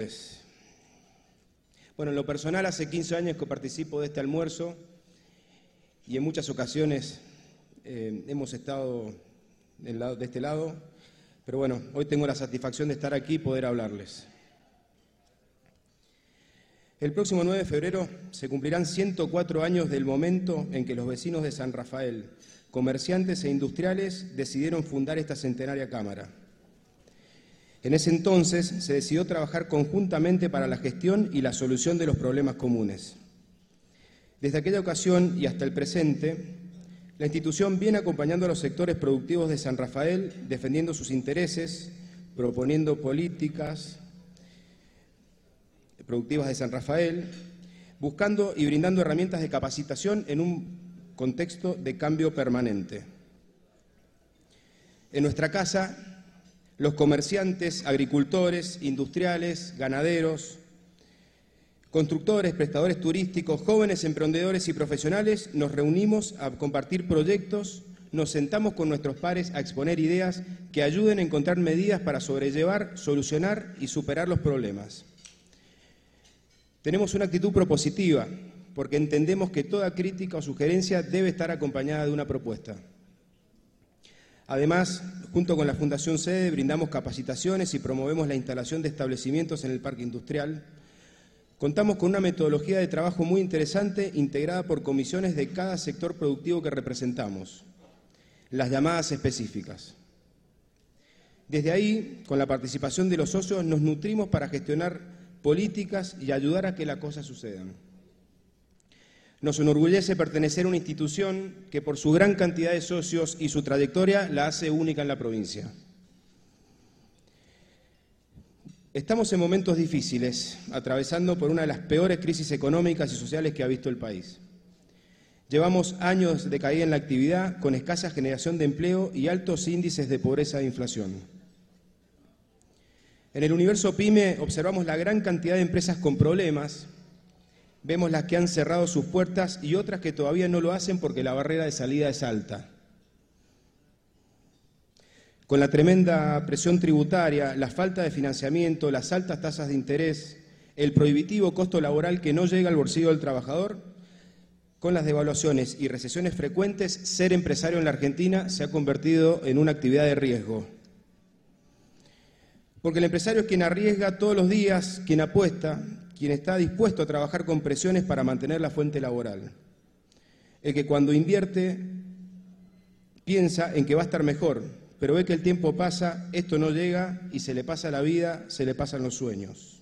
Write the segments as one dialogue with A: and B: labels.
A: Pues, bueno, en lo personal hace 15 años que participo de este almuerzo y en muchas ocasiones eh, hemos estado de este lado, pero bueno, hoy tengo la satisfacción de estar aquí y poder hablarles. El próximo 9 de febrero se cumplirán 104 años del momento en que los vecinos de San Rafael, comerciantes e industriales, decidieron fundar esta centenaria Cámara. En ese entonces se decidió trabajar conjuntamente para la gestión y la solución de los problemas comunes. Desde aquella ocasión y hasta el presente, la institución viene acompañando a los sectores productivos de San Rafael, defendiendo sus intereses, proponiendo políticas productivas de San Rafael, buscando y brindando herramientas de capacitación en un contexto de cambio permanente. En nuestra casa los comerciantes, agricultores, industriales, ganaderos, constructores, prestadores turísticos, jóvenes emprendedores y profesionales nos reunimos a compartir proyectos, nos sentamos con nuestros pares a exponer ideas que ayuden a encontrar medidas para sobrellevar, solucionar y superar los problemas. Tenemos una actitud propositiva porque entendemos que toda crítica o sugerencia debe estar acompañada de una propuesta. Además, junto con la Fundación Sede, brindamos capacitaciones y promovemos la instalación de establecimientos en el parque industrial. Contamos con una metodología de trabajo muy interesante integrada por comisiones de cada sector productivo que representamos, las llamadas específicas. Desde ahí, con la participación de los socios, nos nutrimos para gestionar políticas y ayudar a que las cosas sucedan. Nos enorgullece pertenecer a una institución que por su gran cantidad de socios y su trayectoria la hace única en la provincia. Estamos en momentos difíciles, atravesando por una de las peores crisis económicas y sociales que ha visto el país. Llevamos años de caída en la actividad, con escasa generación de empleo y altos índices de pobreza e inflación. En el universo PYME observamos la gran cantidad de empresas con problemas, Vemos las que han cerrado sus puertas y otras que todavía no lo hacen porque la barrera de salida es alta. Con la tremenda presión tributaria, la falta de financiamiento, las altas tasas de interés, el prohibitivo costo laboral que no llega al bolsillo del trabajador, con las devaluaciones y recesiones frecuentes, ser empresario en la Argentina se ha convertido en una actividad de riesgo. Porque el empresario es quien arriesga todos los días, quien apuesta, quien está dispuesto a trabajar con presiones para mantener la fuente laboral. El que cuando invierte piensa en que va a estar mejor, pero ve que el tiempo pasa, esto no llega y se le pasa la vida, se le pasan los sueños.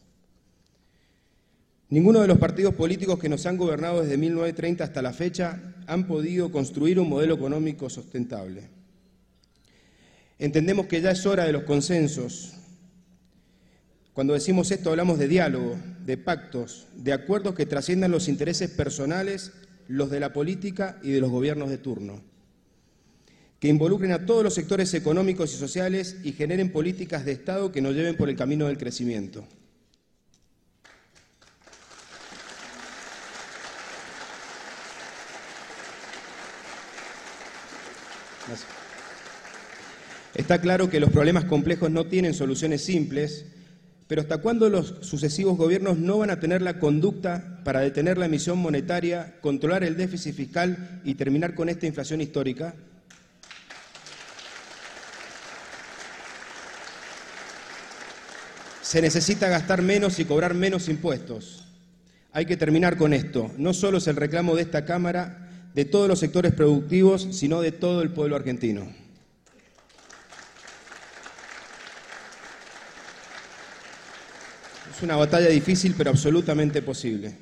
A: Ninguno de los partidos políticos que nos han gobernado desde 1930 hasta la fecha han podido construir un modelo económico sustentable. Entendemos que ya es hora de los consensos, cuando decimos esto hablamos de diálogo, de pactos, de acuerdos que trasciendan los intereses personales, los de la política y de los gobiernos de turno, que involucren a todos los sectores económicos y sociales y generen políticas de Estado que nos lleven por el camino del crecimiento. Está claro que los problemas complejos no tienen soluciones simples pero ¿hasta cuándo los sucesivos gobiernos no van a tener la conducta para detener la emisión monetaria, controlar el déficit fiscal y terminar con esta inflación histórica? Se necesita gastar menos y cobrar menos impuestos. Hay que terminar con esto. No solo es el reclamo de esta Cámara, de todos los sectores productivos, sino de todo el pueblo argentino. Es una batalla difícil, pero absolutamente posible.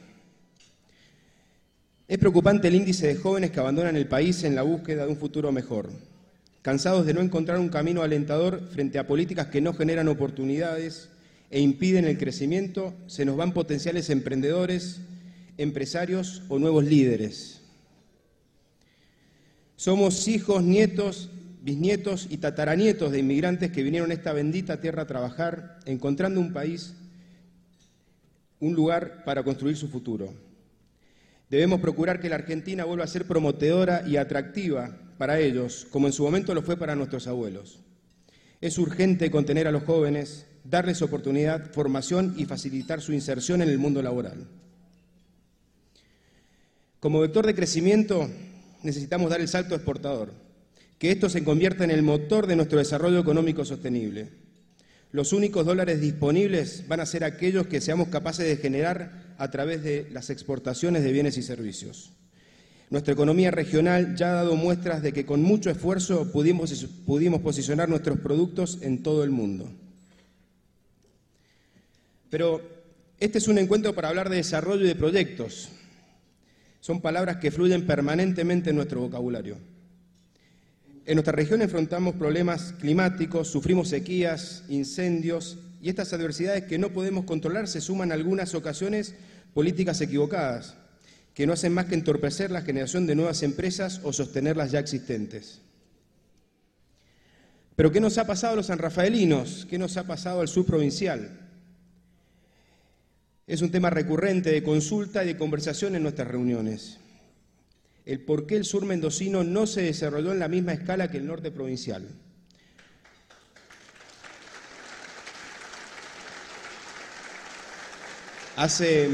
A: Es preocupante el índice de jóvenes que abandonan el país en la búsqueda de un futuro mejor, cansados de no encontrar un camino alentador frente a políticas que no generan oportunidades e impiden el crecimiento, se nos van potenciales emprendedores, empresarios o nuevos líderes. Somos hijos, nietos, bisnietos y tataranietos de inmigrantes que vinieron a esta bendita tierra a trabajar, encontrando un país un lugar para construir su futuro. Debemos procurar que la Argentina vuelva a ser promovedora y atractiva para ellos, como en su momento lo fue para nuestros abuelos. Es urgente contener a los jóvenes, darles oportunidad, formación y facilitar su inserción en el mundo laboral. Como vector de crecimiento necesitamos dar el salto exportador, que esto se convierta en el motor de nuestro desarrollo económico sostenible. Los únicos dólares disponibles van a ser aquellos que seamos capaces de generar a través de las exportaciones de bienes y servicios. Nuestra economía regional ya ha dado muestras de que con mucho esfuerzo pudimos, posicionar nuestros productos en todo el mundo. Pero este es un encuentro para hablar de desarrollo y de proyectos. Son palabras que fluyen permanentemente en nuestro vocabulario. En nuestra región enfrentamos problemas climáticos, sufrimos sequías, incendios y estas adversidades que no podemos controlar se suman en algunas ocasiones políticas equivocadas que no hacen más que entorpecer la generación de nuevas empresas o sostener las ya existentes. Pero ¿qué nos ha pasado a los sanrafaelinos? ¿Qué nos ha pasado al subprovincial? Es un tema recurrente de consulta y de conversación en nuestras reuniones. El por qué el sur mendocino no se desarrolló en la misma escala que el norte provincial. Hace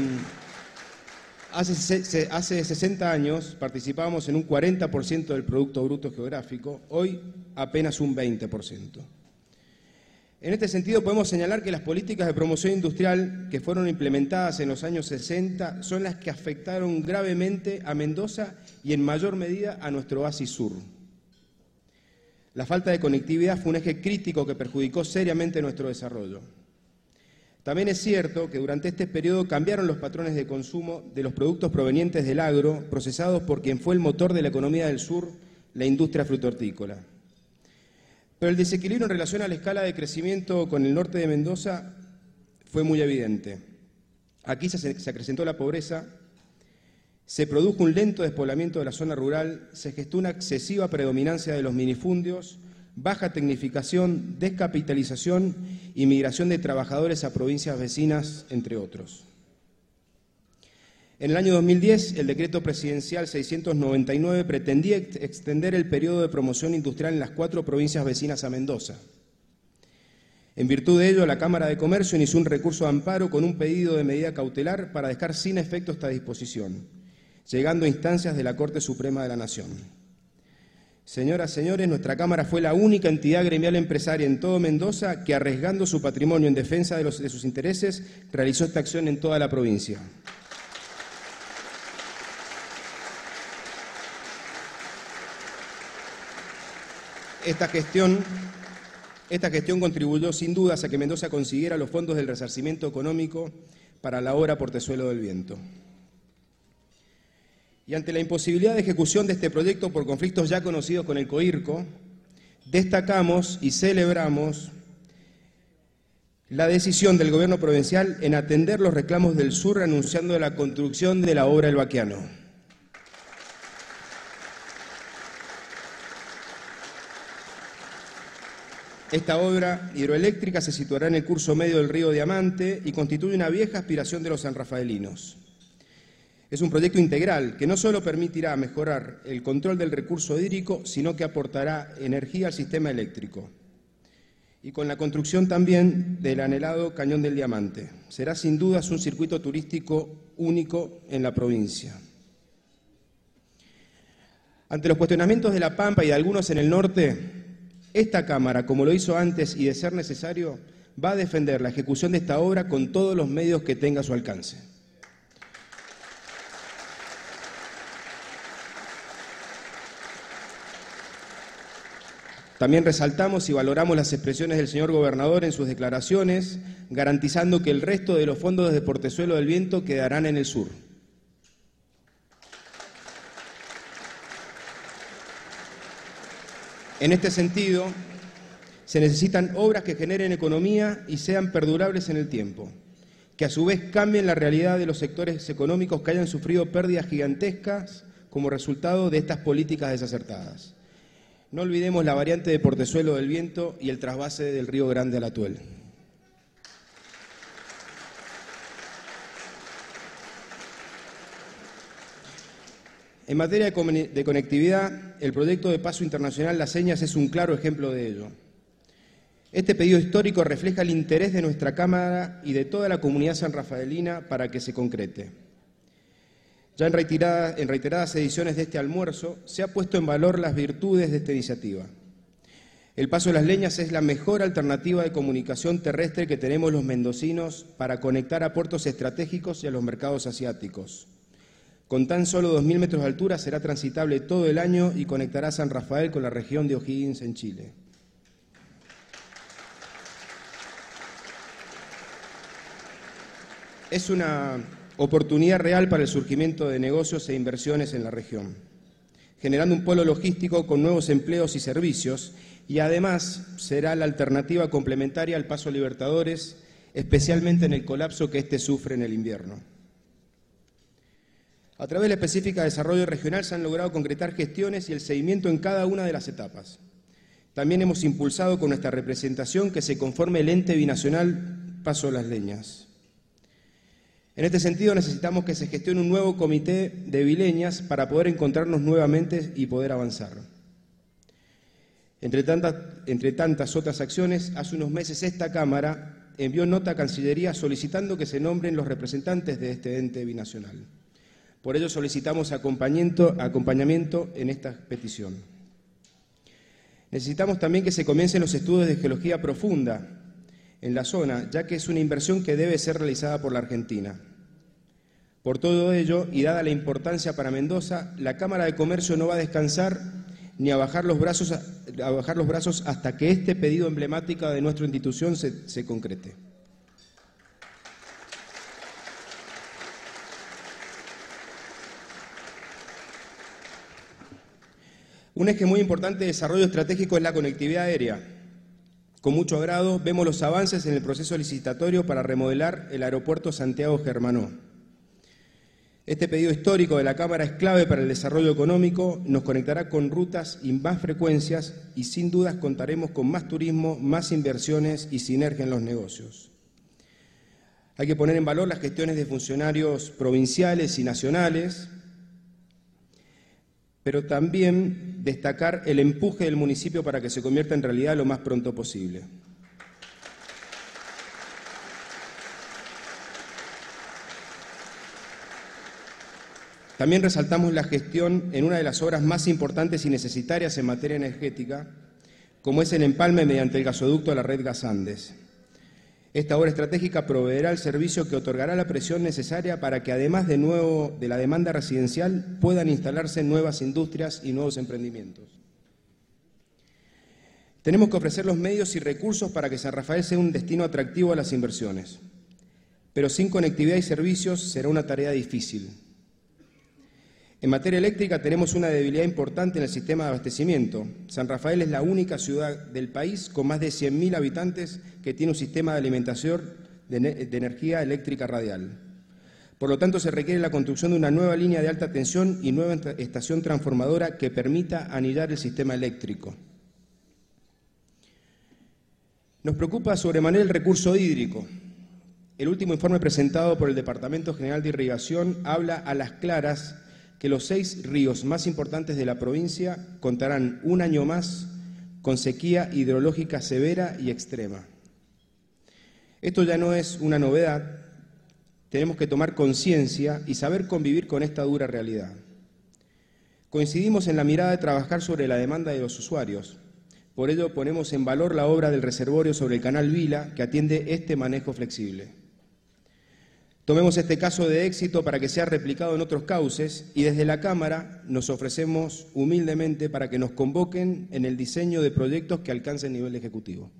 A: Hace, hace 60 años participábamos en un 40% del Producto Bruto Geográfico, hoy apenas un 20%. En este sentido, podemos señalar que las políticas de promoción industrial que fueron implementadas en los años 60 son las que afectaron gravemente a Mendoza y en mayor medida a nuestro oasis sur. La falta de conectividad fue un eje crítico que perjudicó seriamente nuestro desarrollo. También es cierto que durante este periodo cambiaron los patrones de consumo de los productos provenientes del agro, procesados por quien fue el motor de la economía del sur, la industria frutortícola. Pero el desequilibrio en relación a la escala de crecimiento con el norte de Mendoza fue muy evidente. Aquí se, acrecentó la pobreza, se produjo un lento despoblamiento de la zona rural, se gestó una excesiva predominancia de los minifundios, baja tecnificación, descapitalización y migración de trabajadores a provincias vecinas, entre otros. En el año 2010, el decreto presidencial 699 pretendía extender el periodo de promoción industrial en las cuatro provincias vecinas a Mendoza. En virtud de ello, la Cámara de Comercio inició un recurso de amparo con un pedido de medida cautelar para dejar sin efecto esta disposición, llegando a instancias de la Corte Suprema de la Nación. Señoras, señores, nuestra Cámara fue la única entidad gremial empresaria en todo Mendoza que, arriesgando su patrimonio en defensa de, de sus intereses, realizó esta acción en toda la provincia. Esta gestión, esta contribuyó sin dudas a que Mendoza consiguiera los fondos del resarcimiento económico para la obra Portezuelo del Viento. Y ante la imposibilidad de ejecución de este proyecto por conflictos ya conocidos con el COIRCO, destacamos y celebramos la decisión del gobierno provincial en atender los reclamos del sur anunciando la construcción de la obra El Baquiano. Esta obra hidroeléctrica se situará en el curso medio del río Diamante y constituye una vieja aspiración de los sanrafaelinos. Es un proyecto integral que no solo permitirá mejorar el control del recurso hídrico, sino que aportará energía al sistema eléctrico. Y con la construcción también del anhelado Cañón del Diamante. Será sin dudas un circuito turístico único en la provincia. Ante los cuestionamientos de La Pampa y de algunos en el norte, esta Cámara, como lo hizo antes y de ser necesario, va a defender la ejecución de esta obra con todos los medios que tenga a su alcance. También resaltamos y valoramos las expresiones del señor gobernador en sus declaraciones, garantizando que el resto de los fondos de Portezuelo del Viento quedarán en el sur. En este sentido, se necesitan obras que generen economía y sean perdurables en el tiempo, que a su vez cambien la realidad de los sectores económicos que hayan sufrido pérdidas gigantescas como resultado de estas políticas desacertadas. No olvidemos la variante de Portezuelo del Viento y el trasvase del Río Grande al Atuel. En materia de conectividad, el proyecto de paso internacional Las Señas es un claro ejemplo de ello. Este pedido histórico refleja el interés de nuestra Cámara y de toda la comunidad sanrafaelina para que se concrete. Ya en, reiteradas ediciones de este almuerzo se ha puesto en valor las virtudes de esta iniciativa. El Paso de las Leñas es la mejor alternativa de comunicación terrestre que tenemos los mendocinos para conectar a puertos estratégicos y a los mercados asiáticos. Con tan solo 2.000 metros de altura será transitable todo el año y conectará San Rafael con la región de O'Higgins en Chile. Es una oportunidad real para el surgimiento de negocios e inversiones en la región, generando un polo logístico con nuevos empleos y servicios y además será la alternativa complementaria al Paso Libertadores, especialmente en el colapso que éste sufre en el invierno. A través de la específica desarrollo regional se han logrado concretar gestiones y el seguimiento en cada una de las etapas. También hemos impulsado con nuestra representación que se conforme el ente binacional Paso Las Leñas. En este sentido, necesitamos que se gestione un nuevo comité de vileñas para poder encontrarnos nuevamente y poder avanzar. Entre tantas, entre tantas otras acciones, hace unos meses esta Cámara envió nota a Cancillería solicitando que se nombren los representantes de este ente binacional. Por ello solicitamos acompañamiento, en esta petición. Necesitamos también que se comiencen los estudios de geología profunda en la zona, ya que es una inversión que debe ser realizada por la Argentina. Por todo ello, y dada la importancia para Mendoza, la Cámara de Comercio no va a descansar ni a bajar los brazos, hasta que este pedido emblemático de nuestra institución se concrete. Un eje muy importante de desarrollo estratégico es la conectividad aérea. Con mucho agrado vemos los avances en el proceso licitatorio para remodelar el aeropuerto Santiago Germanó. Este pedido histórico de la Cámara es clave para el desarrollo económico, nos conectará con rutas y más frecuencias y sin dudas contaremos con más turismo, más inversiones y sinergia en los negocios. Hay que poner en valor las gestiones de funcionarios provinciales y nacionales, pero también destacar el empuje del municipio para que se convierta en realidad lo más pronto posible. También resaltamos la gestión en una de las obras más importantes y necesarias en materia energética, como es el empalme mediante el gasoducto a la red Gas Andes. Esta obra estratégica proveerá el servicio que otorgará la presión necesaria para que, además de, nuevo, de la demanda residencial, puedan instalarse nuevas industrias y nuevos emprendimientos. Tenemos que ofrecer los medios y recursos para que San Rafael sea un destino atractivo a las inversiones, pero sin conectividad y servicios será una tarea difícil. En materia eléctrica tenemos una debilidad importante en el sistema de abastecimiento. San Rafael es la única ciudad del país con más de 100.000 habitantes que tiene un sistema de alimentación de, energía eléctrica radial. Por lo tanto, se requiere la construcción de una nueva línea de alta tensión y nueva estación transformadora que permita anillar el sistema eléctrico. Nos preocupa sobremanera el recurso hídrico. El último informe presentado por el Departamento General de Irrigación habla a las claras que los seis ríos más importantes de la provincia contarán un año más con sequía hidrológica severa y extrema. Esto ya no es una novedad, tenemos que tomar conciencia y saber convivir con esta dura realidad. Coincidimos en la mirada de trabajar sobre la demanda de los usuarios. Por ello ponemos en valor la obra del reservorio sobre el canal Vila que atiende este manejo flexible. Tomemos este caso de éxito para que sea replicado en otros cauces y desde la Cámara nos ofrecemos humildemente para que nos convoquen en el diseño de proyectos que alcancen nivel ejecutivo.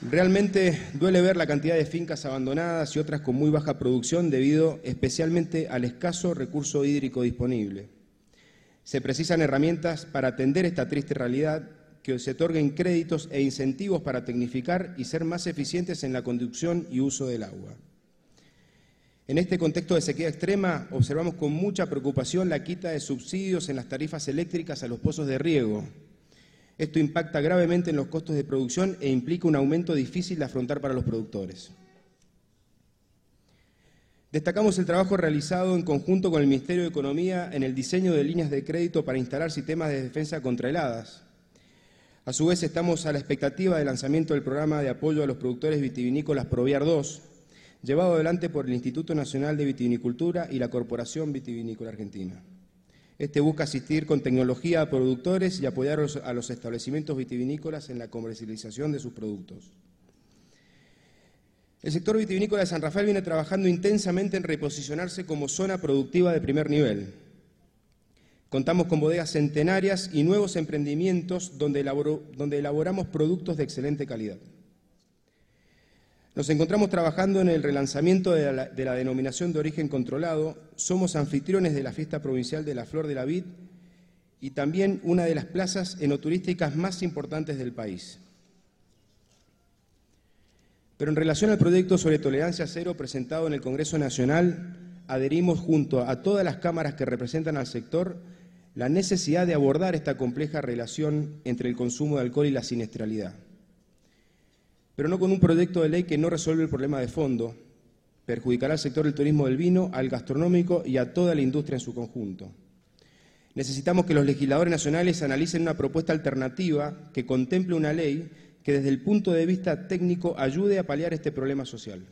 A: Realmente duele ver la cantidad de fincas abandonadas y otras con muy baja producción debido especialmente al escaso recurso hídrico disponible. Se precisan herramientas para atender esta triste realidad que se otorguen créditos e incentivos para tecnificar y ser más eficientes en la conducción y uso del agua. En este contexto de sequía extrema, observamos con mucha preocupación la quita de subsidios en las tarifas eléctricas a los pozos de riego. Esto impacta gravemente en los costos de producción e implica un aumento difícil de afrontar para los productores. Destacamos el trabajo realizado en conjunto con el Ministerio de Economía en el diseño de líneas de crédito para instalar sistemas de defensa contra heladas. A su vez, estamos a la expectativa del lanzamiento del programa de apoyo a los productores vitivinícolas Proviar 2, llevado adelante por el Instituto Nacional de Vitivinicultura y la Corporación Vitivinícola Argentina. Este busca asistir con tecnología a productores y apoyar a los establecimientos vitivinícolas en la comercialización de sus productos. El sector vitivinícola de San Rafael viene trabajando intensamente en reposicionarse como zona productiva de primer nivel. Contamos con bodegas centenarias y nuevos emprendimientos donde, elaboramos productos de excelente calidad. Nos encontramos trabajando en el relanzamiento de la, de la, denominación de origen controlado, somos anfitriones de la fiesta provincial de la Flor de la Vid y también una de las plazas enoturísticas más importantes del país. Pero en relación al proyecto sobre tolerancia cero presentado en el Congreso Nacional, adherimos junto a todas las cámaras que representan al sector la necesidad de abordar esta compleja relación entre el consumo de alcohol y la siniestralidad. Pero no con un proyecto de ley que no resuelve el problema de fondo, perjudicará al sector del turismo del vino, al gastronómico y a toda la industria en su conjunto. Necesitamos que los legisladores nacionales analicen una propuesta alternativa que contemple una ley que desde el punto de vista técnico ayude a paliar este problema social.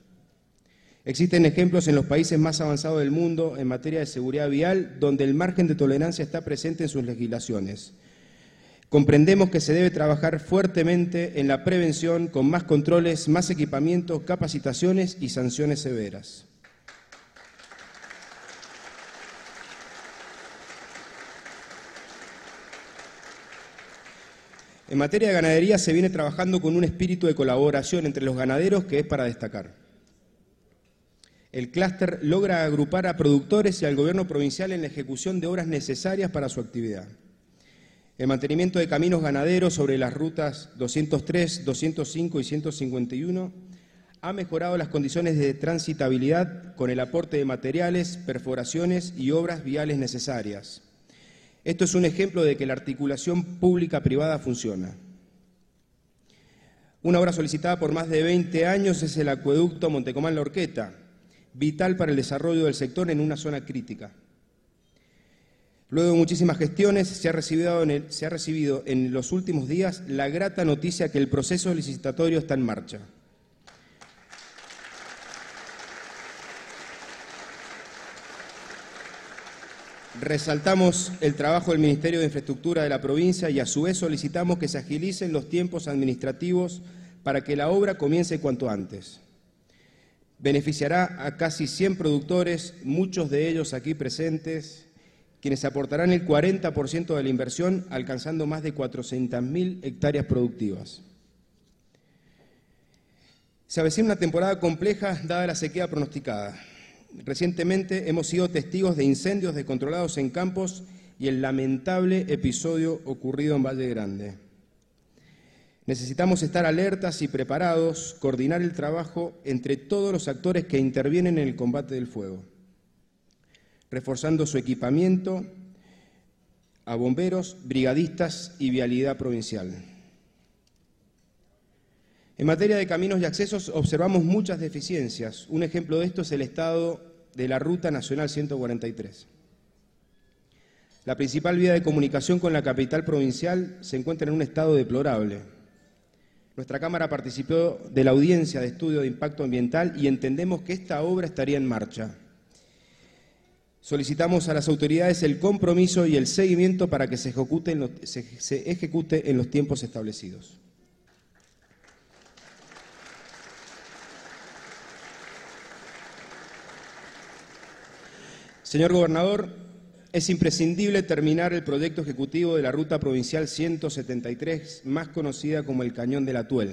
A: Existen ejemplos en los países más avanzados del mundo en materia de seguridad vial donde el margen de tolerancia está presente en sus legislaciones. Comprendemos que se debe trabajar fuertemente en la prevención con más controles, más equipamiento, capacitaciones y sanciones severas. En materia de ganadería se viene trabajando con un espíritu de colaboración entre los ganaderos que es para destacar. El clúster logra agrupar a productores y al gobierno provincial en la ejecución de obras necesarias para su actividad. El mantenimiento de caminos ganaderos sobre las rutas 203, 205 y 151 ha mejorado las condiciones de transitabilidad con el aporte de materiales, perforaciones y obras viales necesarias. Esto es un ejemplo de que la articulación pública-privada funciona. Una obra solicitada por más de 20 años es el acueducto Montecomán-La Orqueta, vital para el desarrollo del sector en una zona crítica. Luego de muchísimas gestiones, se ha, recibido en los últimos días la grata noticia que el proceso licitatorio está en marcha. Resaltamos el trabajo del Ministerio de Infraestructura de la provincia y a su vez solicitamos que se agilicen los tiempos administrativos para que la obra comience cuanto antes. Beneficiará a casi 100 productores, muchos de ellos aquí presentes, quienes aportarán el 40% de la inversión, alcanzando más de 400.000 hectáreas productivas. Se avecina una temporada compleja dada la sequía pronosticada. Recientemente hemos sido testigos de incendios descontrolados en campos y el lamentable episodio ocurrido en Valle Grande. Necesitamos estar alertas y preparados, coordinar el trabajo entre todos los actores que intervienen en el combate del fuego, reforzando su equipamiento a bomberos, brigadistas y vialidad provincial. En materia de caminos y accesos observamos muchas deficiencias. Un ejemplo de esto es el estado de la Ruta Nacional 143. La principal vía de comunicación con la capital provincial se encuentra en un estado deplorable. Nuestra Cámara participó de la audiencia de estudio de impacto ambiental y entendemos que esta obra estaría en marcha. Solicitamos a las autoridades el compromiso y el seguimiento para que se ejecute en los, tiempos establecidos. Señor Gobernador, es imprescindible terminar el proyecto ejecutivo de la Ruta Provincial 173, más conocida como el Cañón de la Tuel.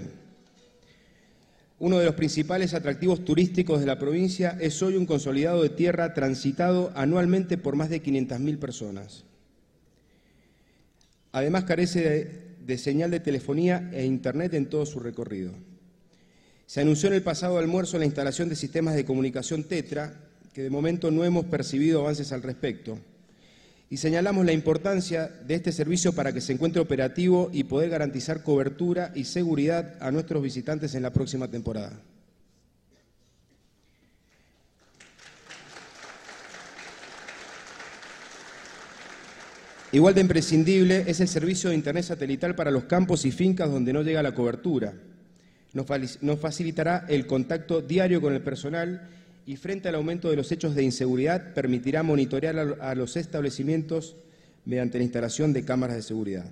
A: Uno de los principales atractivos turísticos de la provincia es hoy un consolidado de tierra transitado anualmente por más de 500.000 personas. Además carece de, de, señal de telefonía e Internet en todo su recorrido. Se anunció en el pasado almuerzo la instalación de sistemas de comunicación TETRA que de momento no hemos percibido avances al respecto y señalamos la importancia de este servicio para que se encuentre operativo y poder garantizar cobertura y seguridad a nuestros visitantes en la próxima temporada. Igual de imprescindible es el servicio de Internet satelital para los campos y fincas donde no llega la cobertura. Nos facilitará el contacto diario con el personal y frente al aumento de los hechos de inseguridad permitirá monitorear a los establecimientos mediante la instalación de cámaras de seguridad.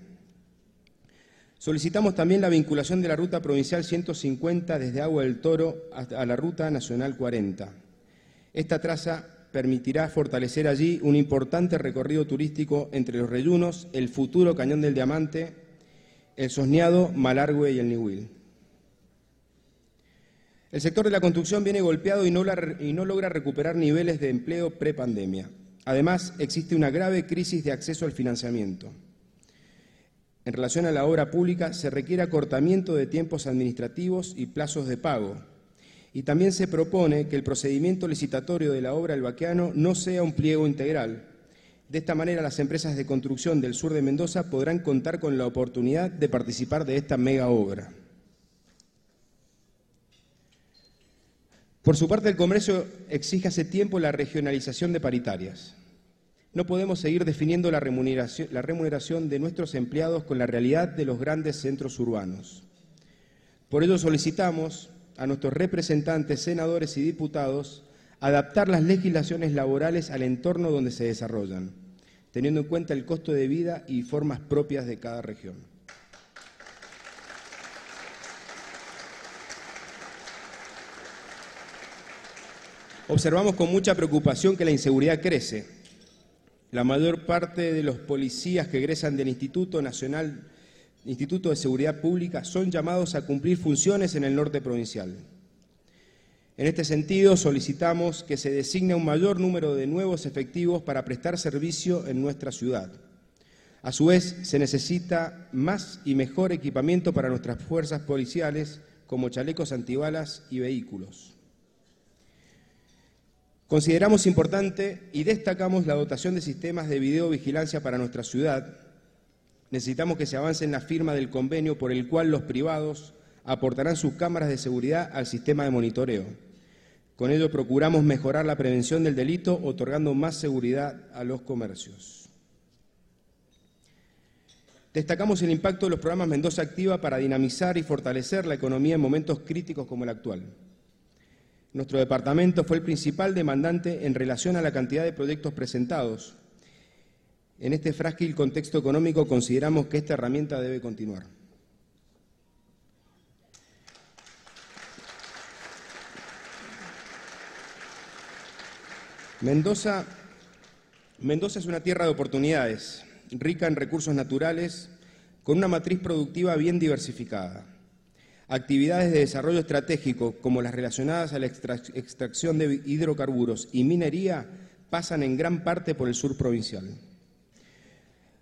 A: Solicitamos también la vinculación de la ruta provincial 150 desde Agua del Toro a la ruta nacional 40. Esta traza permitirá fortalecer allí un importante recorrido turístico entre los reyunos, el futuro Cañón del Diamante, el Sosneado, Malargüe y el Nihuil. El sector de la construcción viene golpeado y no, logra recuperar niveles de empleo prepandemia. Además, existe una grave crisis de acceso al financiamiento. En relación a la obra pública, se requiere acortamiento de tiempos administrativos y plazos de pago, y también se propone que el procedimiento licitatorio de la obra El Baqueano no sea un pliego integral. De esta manera, las empresas de construcción del sur de Mendoza podrán contar con la oportunidad de participar de esta mega obra. Por su parte, el Congreso exige hace tiempo la regionalización de paritarias. No podemos seguir definiendo la remuneración, la remuneración, de nuestros empleados con la realidad de los grandes centros urbanos. Por ello solicitamos a nuestros representantes, senadores y diputados adaptar las legislaciones laborales al entorno donde se desarrollan, teniendo en cuenta el costo de vida y formas propias de cada región. Observamos con mucha preocupación que la inseguridad crece. La mayor parte de los policías que egresan del Instituto Nacional Instituto de Seguridad Pública son llamados a cumplir funciones en el norte provincial. En este sentido, solicitamos que se designe un mayor número de nuevos efectivos para prestar servicio en nuestra ciudad. A su vez, se necesita más y mejor equipamiento para nuestras fuerzas policiales, como chalecos antibalas y vehículos. Consideramos importante y destacamos la dotación de sistemas de videovigilancia para nuestra ciudad, necesitamos que se avance en la firma del convenio por el cual los privados aportarán sus cámaras de seguridad al sistema de monitoreo. Con ello procuramos mejorar la prevención del delito, otorgando más seguridad a los comercios. Destacamos el impacto de los programas Mendoza Activa para dinamizar y fortalecer la economía en momentos críticos como el actual. Nuestro departamento fue el principal demandante en relación a la cantidad de proyectos presentados, en este frágil contexto económico consideramos que esta herramienta debe continuar. Mendoza, Mendoza es una tierra de oportunidades, rica en recursos naturales, con una matriz productiva bien diversificada. Actividades de desarrollo estratégico, como las relacionadas a la extracción de hidrocarburos y minería, pasan en gran parte por el sur provincial.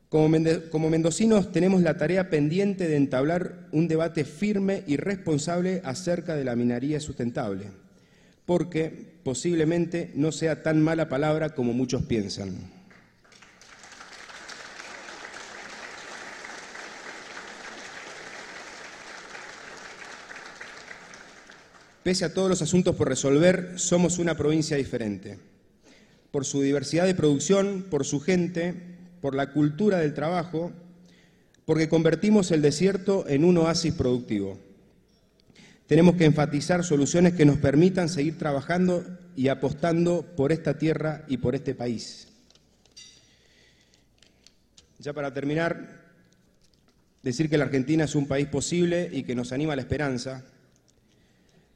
A: Como, mendocinos tenemos la tarea pendiente de entablar un debate firme y responsable acerca de la minería sustentable, porque posiblemente no sea tan mala palabra como muchos piensan. Pese a todos los asuntos por resolver, somos una provincia diferente. Por su diversidad de producción, por su gente, por la cultura del trabajo, porque convertimos el desierto en un oasis productivo. Tenemos que enfatizar soluciones que nos permitan seguir trabajando y apostando por esta tierra y por este país. Ya para terminar, decir que la Argentina es un país posible y que nos anima la esperanza.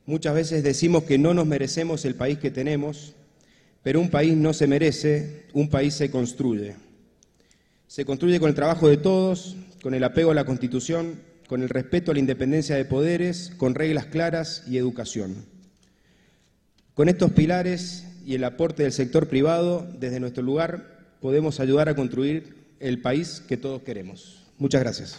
A: Muchas veces decimos que no nos merecemos el país que tenemos, pero un país no se merece, un país se construye. Se construye con el trabajo de todos, con el apego a la Constitución, con el respeto a la independencia de poderes, con reglas claras y educación. Con estos pilares y el aporte del sector privado, desde nuestro lugar podemos ayudar a construir el país que todos queremos. Muchas gracias.